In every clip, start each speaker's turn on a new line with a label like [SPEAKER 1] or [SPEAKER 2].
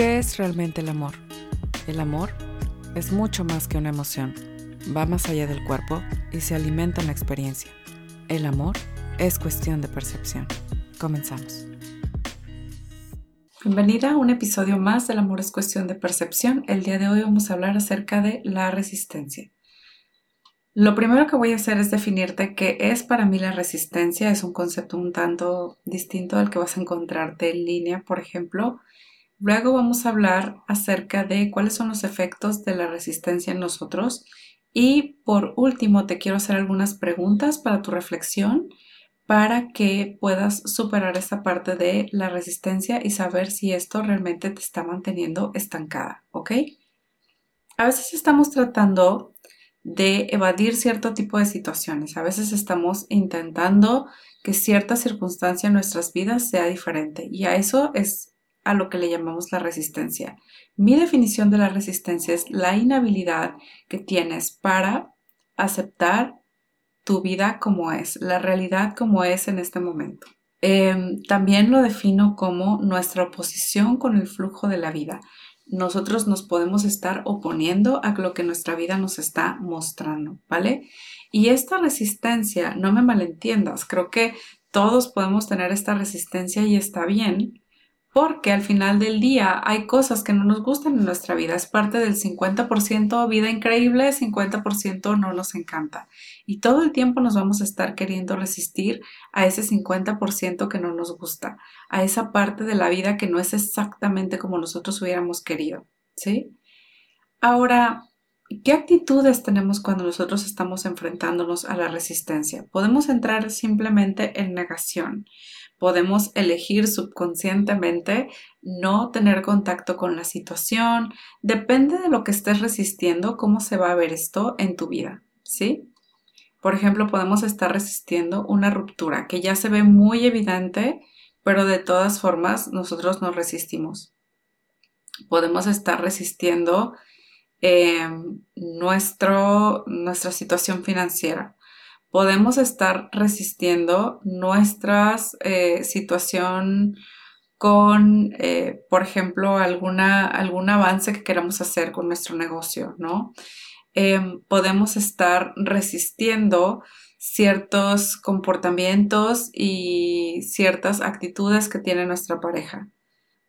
[SPEAKER 1] ¿Qué es realmente el amor? El amor es mucho más que una emoción, va más allá del cuerpo y se alimenta en la experiencia. El amor es cuestión de percepción. Comenzamos. Bienvenida a un episodio más del Amor es cuestión de percepción. El día de hoy vamos a hablar acerca de la resistencia. Lo primero que voy a hacer es definirte qué es para mí la resistencia. Es un concepto un tanto distinto al que vas a encontrarte en línea, por ejemplo. Luego vamos a hablar acerca de cuáles son los efectos de la resistencia en nosotros. Y por último, te quiero hacer algunas preguntas para tu reflexión para que puedas superar esta parte de la resistencia y saber si esto realmente te está manteniendo estancada, ¿ok? A veces estamos tratando de evadir cierto tipo de situaciones, a veces estamos intentando que cierta circunstancia en nuestras vidas sea diferente y a eso es a lo que le llamamos la resistencia. Mi definición de la resistencia es la inhabilidad que tienes para aceptar tu vida como es, la realidad como es en este momento. Em, también lo defino como nuestra oposición con el flujo de la vida. Nosotros nos podemos estar oponiendo a lo que nuestra vida nos está mostrando, ¿vale? Y esta resistencia, no me malentiendas, creo que todos podemos tener esta resistencia y está bien, porque al final del día hay cosas que no nos gustan en nuestra vida. Es parte del 50% vida increíble, 50% no nos encanta. Y todo el tiempo nos vamos a estar queriendo resistir a ese 50% que no nos gusta, a esa parte de la vida que no es exactamente como nosotros hubiéramos querido. ¿Sí? Ahora, ¿Qué actitudes tenemos cuando nosotros estamos enfrentándonos a la resistencia? Podemos entrar simplemente en negación podemos elegir subconscientemente no tener contacto con la situación. Depende de lo que estés resistiendo, cómo se va a ver esto en tu vida, ¿sí? Por ejemplo, podemos estar resistiendo una ruptura que ya se ve muy evidente, pero de todas formas nosotros nos resistimos. Podemos estar resistiendo eh, nuestro, nuestra situación financiera podemos estar resistiendo nuestra eh, situación con, eh, por ejemplo, alguna, algún avance que queramos hacer con nuestro negocio, ¿no? Em, podemos estar resistiendo ciertos comportamientos y ciertas actitudes que tiene nuestra pareja.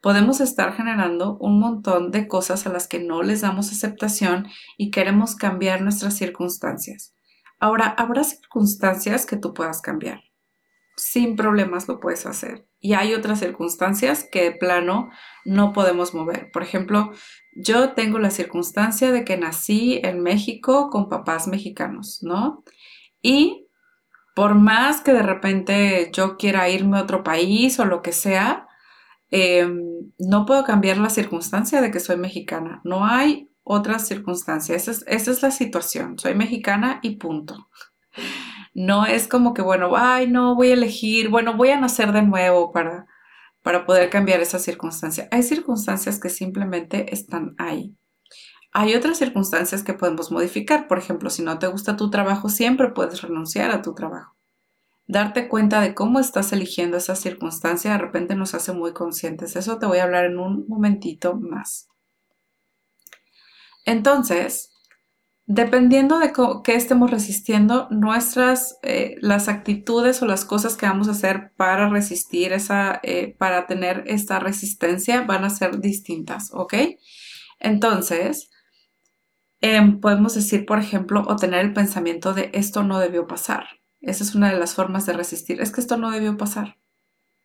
[SPEAKER 1] Podemos estar generando un montón de cosas a las que no les damos aceptación y queremos cambiar nuestras circunstancias. Ahora, habrá circunstancias que tú puedas cambiar. Sin problemas lo puedes hacer. Y hay otras circunstancias que de plano no podemos mover. Por ejemplo, yo tengo la circunstancia de que nací en México con papás mexicanos, ¿no? Y por más que de repente yo quiera irme a otro país o lo que sea, em, no puedo cambiar la circunstancia de que soy mexicana. No hay otras circunstancias. Esa es, la situación. Soy mexicana y punto. No es como que, bueno, ay, no, voy a elegir, bueno, voy a nacer de nuevo para, para poder cambiar esa circunstancia. Hay circunstancias que simplemente están ahí. Hay otras circunstancias que podemos modificar. Por ejemplo, si no te gusta tu trabajo, siempre puedes renunciar a tu trabajo. Darte cuenta de cómo estás eligiendo esa circunstancia de repente nos hace muy conscientes. Eso te voy a hablar en un momentito más. Entonces, dependiendo de qué estemos resistiendo, nuestras, eh, las actitudes o las cosas que vamos a hacer para resistir esa, eh, para tener esta resistencia van a ser distintas, ¿ok? Entonces, em, podemos decir, por ejemplo, o tener el pensamiento de esto no debió pasar. Esa es una de las formas de resistir. Es que esto no debió pasar.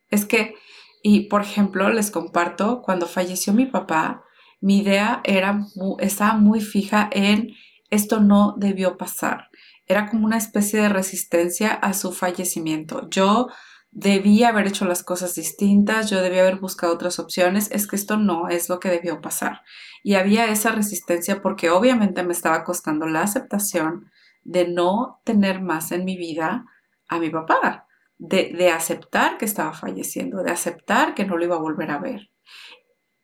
[SPEAKER 1] Es que, y por ejemplo, les comparto, cuando falleció mi papá, mi idea era, estaba muy fija en esto no debió pasar. Era como una especie de resistencia a su fallecimiento. Yo debía haber hecho las cosas distintas, yo debía haber buscado otras opciones, es que esto no es lo que debió pasar. Y había esa resistencia porque obviamente me estaba costando la aceptación de no tener más en mi vida a mi papá, de, de aceptar que estaba falleciendo, de aceptar que no lo iba a volver a ver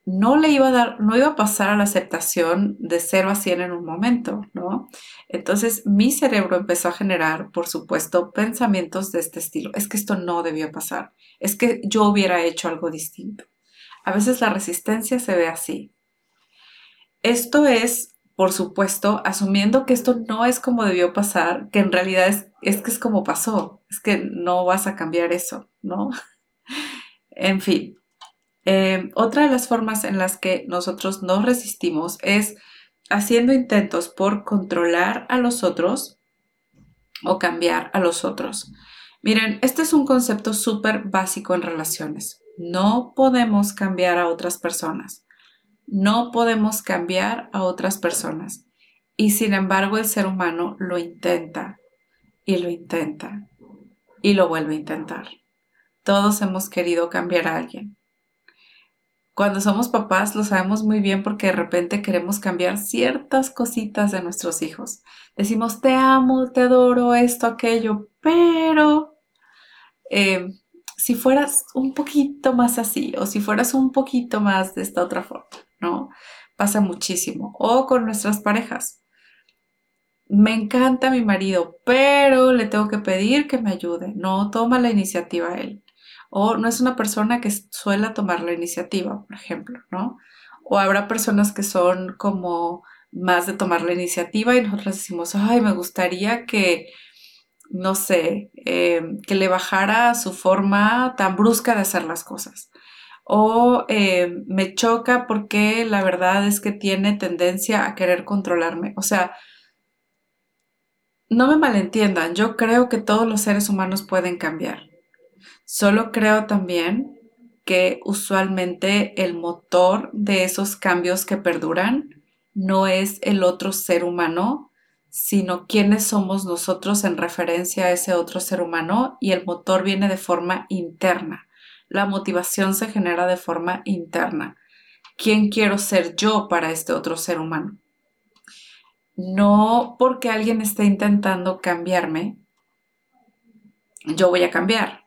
[SPEAKER 1] no le iba a dar, no iba a pasar a la aceptación de 0 a 100 en un momento, ¿no? Entonces mi cerebro empezó a generar, por supuesto, pensamientos de este estilo. Es que esto no debió pasar. Es que yo hubiera hecho algo distinto. A veces la resistencia se ve así. Esto es, por supuesto, asumiendo que esto no es como debió pasar, que en realidad es, es que es como pasó, es que no vas a cambiar eso, ¿no? en fin, eh, otra de las formas en las que nosotros nos resistimos es haciendo intentos por controlar a los otros o cambiar a los otros. Miren, este es un concepto súper básico en relaciones. No podemos cambiar a otras personas. No podemos cambiar a otras personas. Y sin embargo el ser humano lo intenta y lo intenta y lo vuelve a intentar. Todos hemos querido cambiar a alguien. Cuando somos papás lo sabemos muy bien porque de repente queremos cambiar ciertas cositas de nuestros hijos. Decimos, te amo, te adoro, esto, aquello, pero eh, si fueras un poquito más así o si fueras un poquito más de esta otra forma, ¿no? Pasa muchísimo. O con nuestras parejas. Me encanta mi marido, pero le tengo que pedir que me ayude. No toma la iniciativa él. O no es una persona que suela tomar la iniciativa, por ejemplo, ¿no? O habrá personas que son como más de tomar la iniciativa y nosotros decimos, ay, me gustaría que, no sé, eh, que le bajara su forma tan brusca de hacer las cosas. O eh, me choca porque la verdad es que tiene tendencia a querer controlarme. O sea, no me malentiendan, yo creo que todos los seres humanos pueden cambiar. Solo creo también que usualmente el motor de esos cambios que perduran no es el otro ser humano, sino quiénes somos nosotros en referencia a ese otro ser humano y el motor viene de forma interna. La motivación se genera de forma interna. ¿Quién quiero ser yo para este otro ser humano? No porque alguien esté intentando cambiarme, yo voy a cambiar.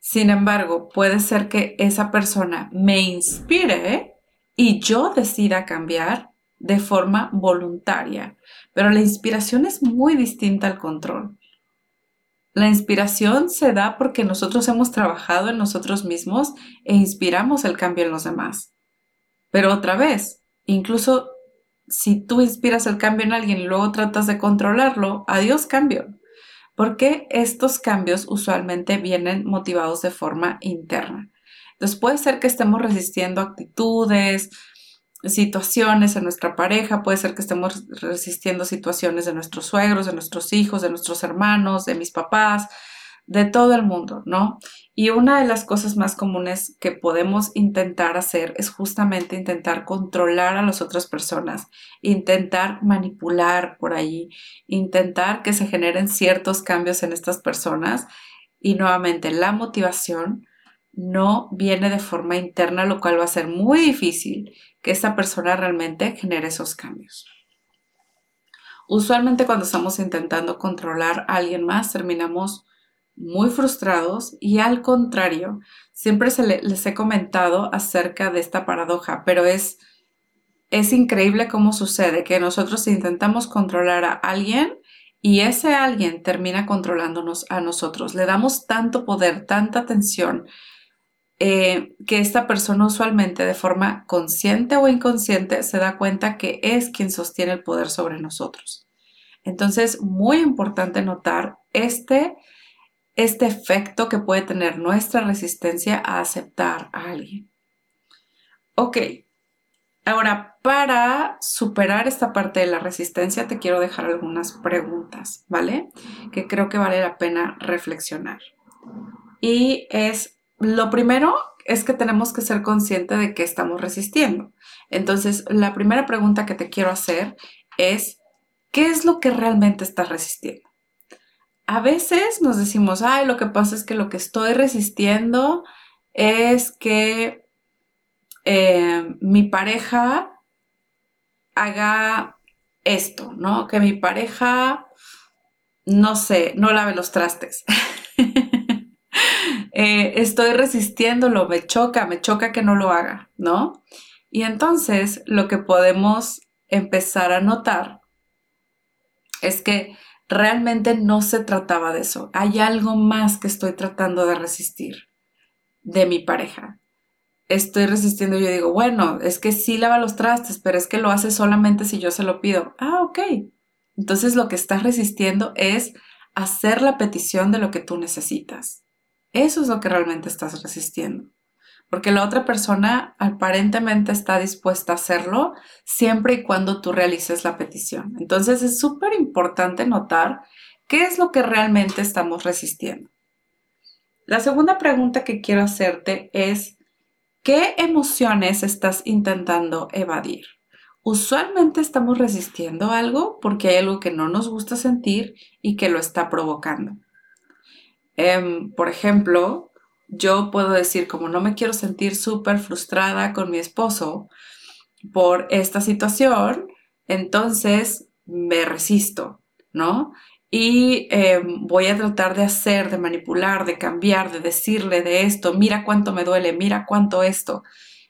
[SPEAKER 1] Sin embargo, puede ser que esa persona me inspire y yo decida cambiar de forma voluntaria. Pero la inspiración es muy distinta al control. La inspiración se da porque nosotros hemos trabajado en nosotros mismos e inspiramos el cambio en los demás. Pero otra vez, incluso si tú inspiras el cambio en alguien y luego tratas de controlarlo, adiós cambio. Porque estos cambios usualmente vienen motivados de forma interna. Entonces puede ser que estemos resistiendo actitudes, situaciones en nuestra pareja, puede ser que estemos resistiendo situaciones de nuestros suegros, de nuestros hijos, de nuestros hermanos, de mis papás, de todo el mundo, ¿no? Y una de las cosas más comunes que podemos intentar hacer es justamente intentar controlar a las otras personas, intentar manipular por ahí, intentar que se generen ciertos cambios en estas personas y nuevamente la motivación no viene de forma interna, lo cual va a ser muy difícil que esta persona realmente genere esos cambios. Usualmente cuando estamos intentando controlar a alguien más, terminamos muy frustrados y al contrario, siempre se les he comentado acerca de esta paradoja, pero es, es increíble cómo sucede que nosotros intentamos controlar a alguien y ese alguien termina controlándonos a nosotros. Le damos tanto poder, tanta atención, eh, que esta persona usualmente de forma consciente o inconsciente se da cuenta que es quien sostiene el poder sobre nosotros. Entonces, muy importante notar este, este efecto que puede tener nuestra resistencia a aceptar a alguien. Ok, ahora para superar esta parte de la resistencia te quiero dejar algunas preguntas, ¿vale? Que creo que vale la pena reflexionar. Y es lo primero es que tenemos que ser conscientes de que estamos resistiendo. Entonces, la primera pregunta que te quiero hacer es, ¿qué es lo que realmente estás resistiendo? A veces nos decimos, ay, lo que pasa es que lo que estoy resistiendo es que eh, mi pareja haga esto, ¿no? Que mi pareja, no sé, no lave los trastes. Eh, estoy resistiéndolo, me choca, me choca que no lo haga, ¿no? Y entonces lo que podemos empezar a notar es que realmente no se trataba de eso. Hay algo más que estoy tratando de resistir de mi pareja. estoy resistiendo, yo digo, bueno, es que sí lava los trastes, pero es que lo hace solamente si yo se lo pido. Ah, ok. Entonces lo que estás resistiendo es hacer la petición de lo que tú necesitas. Eso es lo que realmente estás resistiendo. Porque la otra persona aparentemente está dispuesta a hacerlo siempre y cuando tú realices la petición. Entonces es súper importante notar qué es lo que realmente estamos resistiendo. La segunda pregunta que quiero hacerte es, ¿qué emociones estás intentando evadir? Usualmente estamos resistiendo algo porque hay algo que no nos gusta sentir y que lo está provocando. Em, por ejemplo, yo puedo decir, como no me quiero sentir súper frustrada con mi esposo por esta situación, entonces me resisto, ¿no? y em, voy a tratar de hacer, de manipular, de cambiar, de decirle de esto, mira cuánto me duele, mira cuánto esto,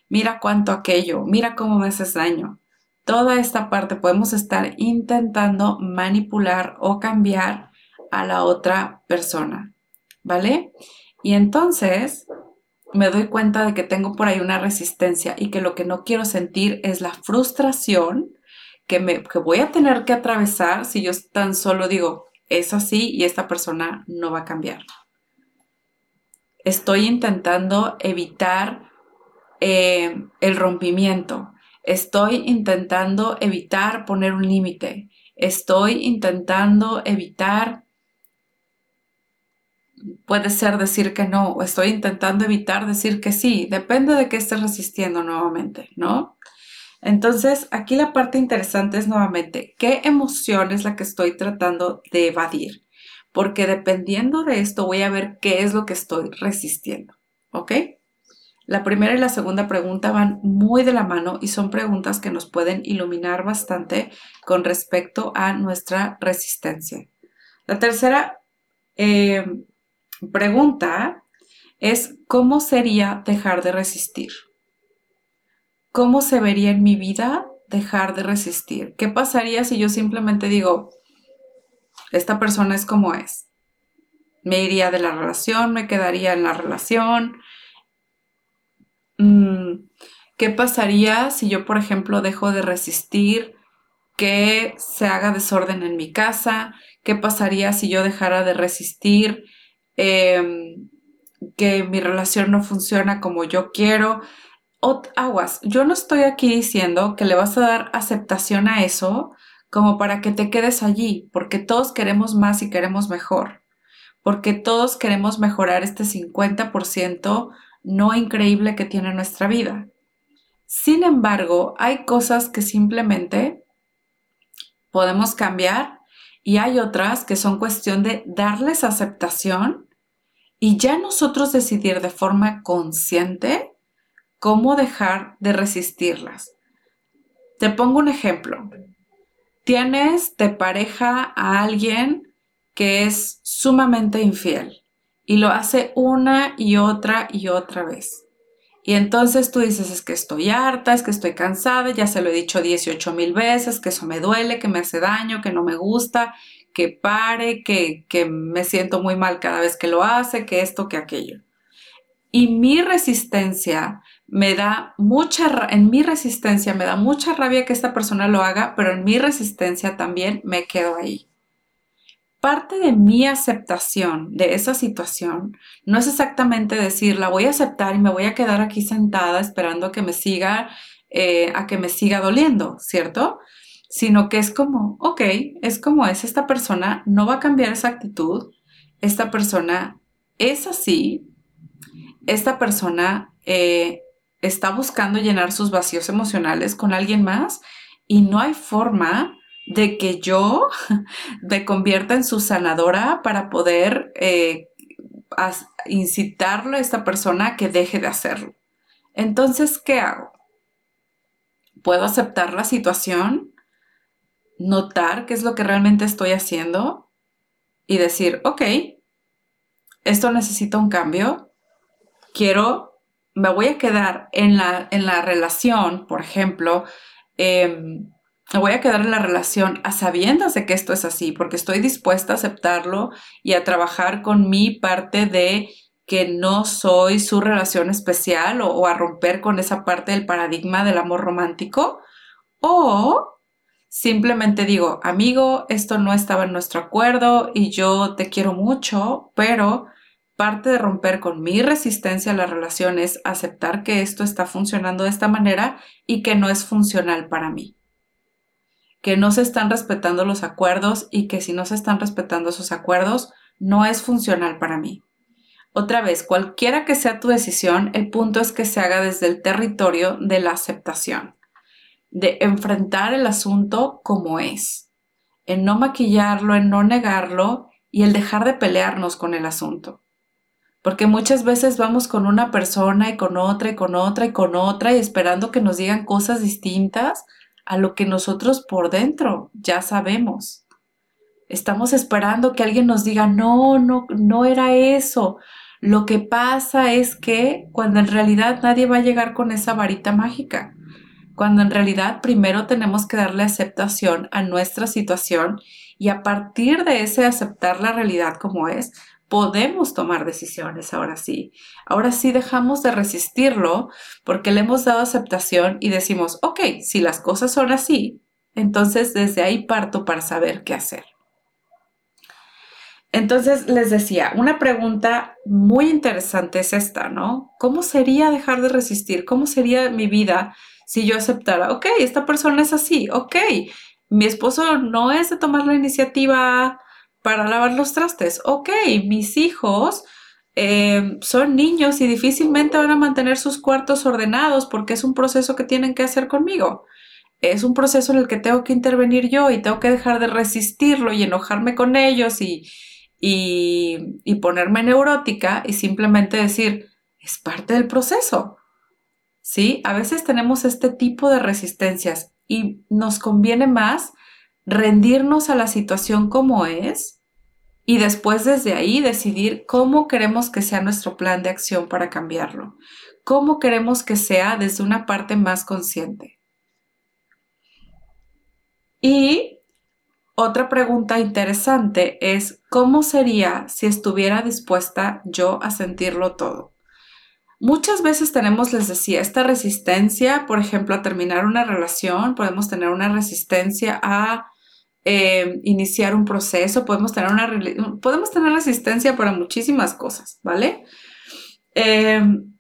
[SPEAKER 1] mira cuánto aquello, mira cómo me haces daño. Toda esta parte podemos estar intentando manipular o cambiar a la otra persona, ¿vale? Y entonces me doy cuenta de que tengo por ahí una resistencia y que lo que no quiero sentir es la frustración que, me, que voy a tener que atravesar si yo tan solo digo, es así y esta persona no va a cambiar. Estoy intentando evitar eh, el rompimiento. Estoy intentando evitar poner un límite. Estoy intentando evitar, puede ser decir que no, o estoy intentando evitar decir que sí. Depende de qué estés resistiendo nuevamente, ¿no? Entonces, aquí la parte interesante es nuevamente, ¿qué emoción es la que estoy tratando de evadir? Porque dependiendo de esto voy a ver qué es lo que estoy resistiendo, ¿ok? La primera y la segunda pregunta van muy de la mano y son preguntas que nos pueden iluminar bastante con respecto a nuestra resistencia. La tercera eh, pregunta es, ¿cómo sería dejar de resistir? ¿cómo se vería en mi vida dejar de resistir? ¿Qué pasaría si yo simplemente digo, esta persona es como es? Me iría de la relación, me quedaría en la relación. Mm, ¿Qué pasaría si yo, por ejemplo, dejo de resistir que se haga desorden en mi casa? ¿Qué pasaría si yo dejara de resistir em, que mi relación no funciona como yo quiero? aguas, yo no estoy aquí diciendo que le vas a dar aceptación a eso como para que te quedes allí, porque todos queremos más y queremos mejor, porque todos queremos mejorar este 50% no increíble que tiene nuestra vida. Sin embargo, hay cosas que simplemente podemos cambiar y hay otras que son cuestión de darles aceptación y ya nosotros decidir de forma consciente cómo dejar de resistirlas. Te pongo un ejemplo. Tienes de pareja a alguien que es sumamente infiel y lo hace una y otra y otra vez. Y entonces tú dices, es que estoy harta, es que estoy cansada, ya se lo he dicho 18 mil veces, que eso me duele, que me hace daño, que no me gusta, que pare, que, que me siento muy mal cada vez que lo hace, que esto, que aquello. Y mi resistencia me da mucha, en mi resistencia me da mucha rabia que esta persona lo haga, pero en mi resistencia también me quedo ahí. Parte de mi aceptación de esa situación no es exactamente decir, la voy a aceptar y me voy a quedar aquí sentada esperando a que me siga, eh, a que me siga doliendo, ¿cierto? Sino que es como, ok, es como es, esta persona no va a cambiar esa actitud, esta persona es así, esta persona eh, está buscando llenar sus vacíos emocionales con alguien más y no hay forma de que yo me convierta en su sanadora para poder eh, incitarle a esta persona a que deje de hacerlo. Entonces, ¿qué hago? ¿Puedo aceptar la situación? ¿Notar qué es lo que realmente estoy haciendo? Y decir, ok, esto necesita un cambio. Quiero me voy a quedar en la, en la relación, por ejemplo, em, me voy a quedar en la relación a sabiendas de que esto es así, porque estoy dispuesta a aceptarlo y a trabajar con mi parte de que no soy su relación especial o, a romper con esa parte del paradigma del amor romántico. O simplemente digo, amigo, esto no estaba en nuestro acuerdo y yo te quiero mucho, pero parte de romper con mi resistencia a la relación es aceptar que esto está funcionando de esta manera y que no es funcional para mí. Que no se están respetando los acuerdos y que si no se están respetando esos acuerdos, no es funcional para mí. Otra vez, cualquiera que sea tu decisión, el punto es que se haga desde el territorio de la aceptación, de enfrentar el asunto como es, en no maquillarlo, en no negarlo y el dejar de pelearnos con el asunto. Porque muchas veces vamos con una persona y con otra y con otra y con otra y esperando que nos digan cosas distintas a lo que nosotros por dentro ya sabemos. Estamos esperando que alguien nos diga, no, no, no era eso, lo que pasa es que cuando en realidad nadie va a llegar con esa varita mágica, cuando en realidad primero tenemos que darle aceptación a nuestra situación y a partir de ese aceptar la realidad como es, podemos tomar decisiones ahora sí. Ahora sí dejamos de resistirlo porque le hemos dado aceptación y decimos, ok, si las cosas son así, entonces desde ahí parto para saber qué hacer. Entonces les decía, una pregunta muy interesante es esta, ¿no? ¿Cómo sería dejar de resistir? ¿Cómo sería mi vida si yo aceptara, ok, esta persona es así, ok, mi esposo no es de tomar la iniciativa para lavar los trastes, ok, mis hijos eh, son niños y difícilmente van a mantener sus cuartos ordenados porque es un proceso que tienen que hacer conmigo. Es un proceso en el que tengo que intervenir yo y tengo que dejar de resistirlo y enojarme con ellos y, y, ponerme neurótica y simplemente decir, es parte del proceso. ¿Sí? A veces tenemos este tipo de resistencias y nos conviene más rendirnos a la situación como es y después desde ahí decidir cómo queremos que sea nuestro plan de acción para cambiarlo, cómo queremos que sea desde una parte más consciente. Y otra pregunta interesante es, ¿cómo sería si estuviera dispuesta yo a sentirlo todo? Muchas veces tenemos, les decía, esta resistencia, por ejemplo, a terminar una relación, podemos tener una resistencia a eh, iniciar un proceso, podemos tener, una, podemos tener resistencia para muchísimas cosas, ¿vale? Em,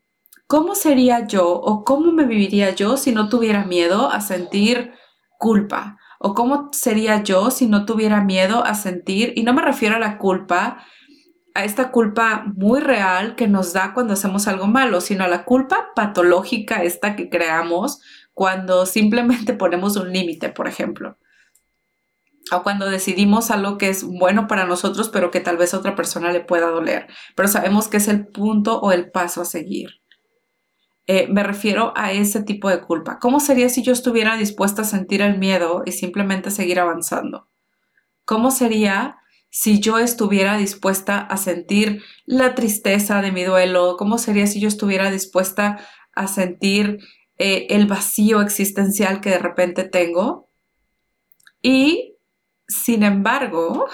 [SPEAKER 1] ¿Cómo sería yo o cómo me viviría yo si no tuviera miedo a sentir culpa, ¿O cómo sería yo si no tuviera miedo a sentir? Y no me refiero a la culpa, a esta culpa muy real que nos da cuando hacemos algo malo, sino a la culpa patológica esta que creamos cuando simplemente ponemos un límite, por ejemplo. O cuando decidimos algo que es bueno para nosotros, pero que tal vez a otra persona le pueda doler. Pero sabemos que es el punto o el paso a seguir. Eh, me refiero a ese tipo de culpa. ¿Cómo sería si yo estuviera dispuesta a sentir el miedo y simplemente seguir avanzando? ¿Cómo sería si yo estuviera dispuesta a sentir la tristeza de mi duelo? ¿Cómo sería si yo estuviera dispuesta a sentir eh, el vacío existencial que de repente tengo? Y, sin embargo,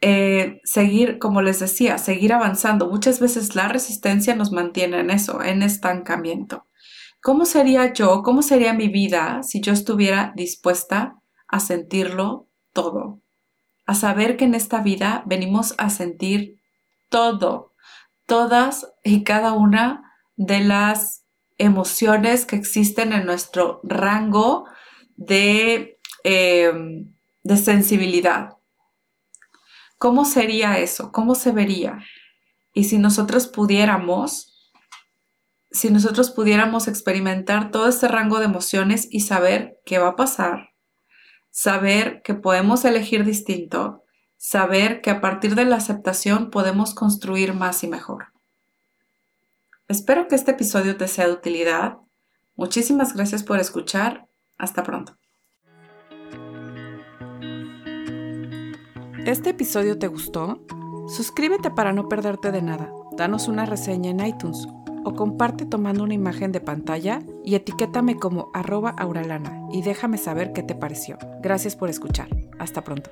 [SPEAKER 1] eh, seguir, como les decía, seguir avanzando. Muchas veces la resistencia nos mantiene en eso, en estancamiento. ¿Cómo sería yo, cómo sería mi vida si yo estuviera dispuesta a sentirlo todo? A saber que en esta vida venimos a sentir todo, todas y cada una de las emociones que existen en nuestro rango de, eh, de sensibilidad. ¿Cómo sería eso? ¿Cómo se vería? Y si nosotros pudiéramos, si nosotros pudiéramos experimentar todo este rango de emociones y saber qué va a pasar, saber que podemos elegir distinto, saber que a partir de la aceptación podemos construir más y mejor. Espero que este episodio te sea de utilidad. Muchísimas gracias por escuchar. Hasta pronto. ¿Este episodio te gustó? Suscríbete para no perderte de nada. Danos una reseña en iTunes o comparte tomando una imagen de pantalla y etiquétame como arroba auralana y déjame saber qué te pareció. Gracias por escuchar. Hasta pronto.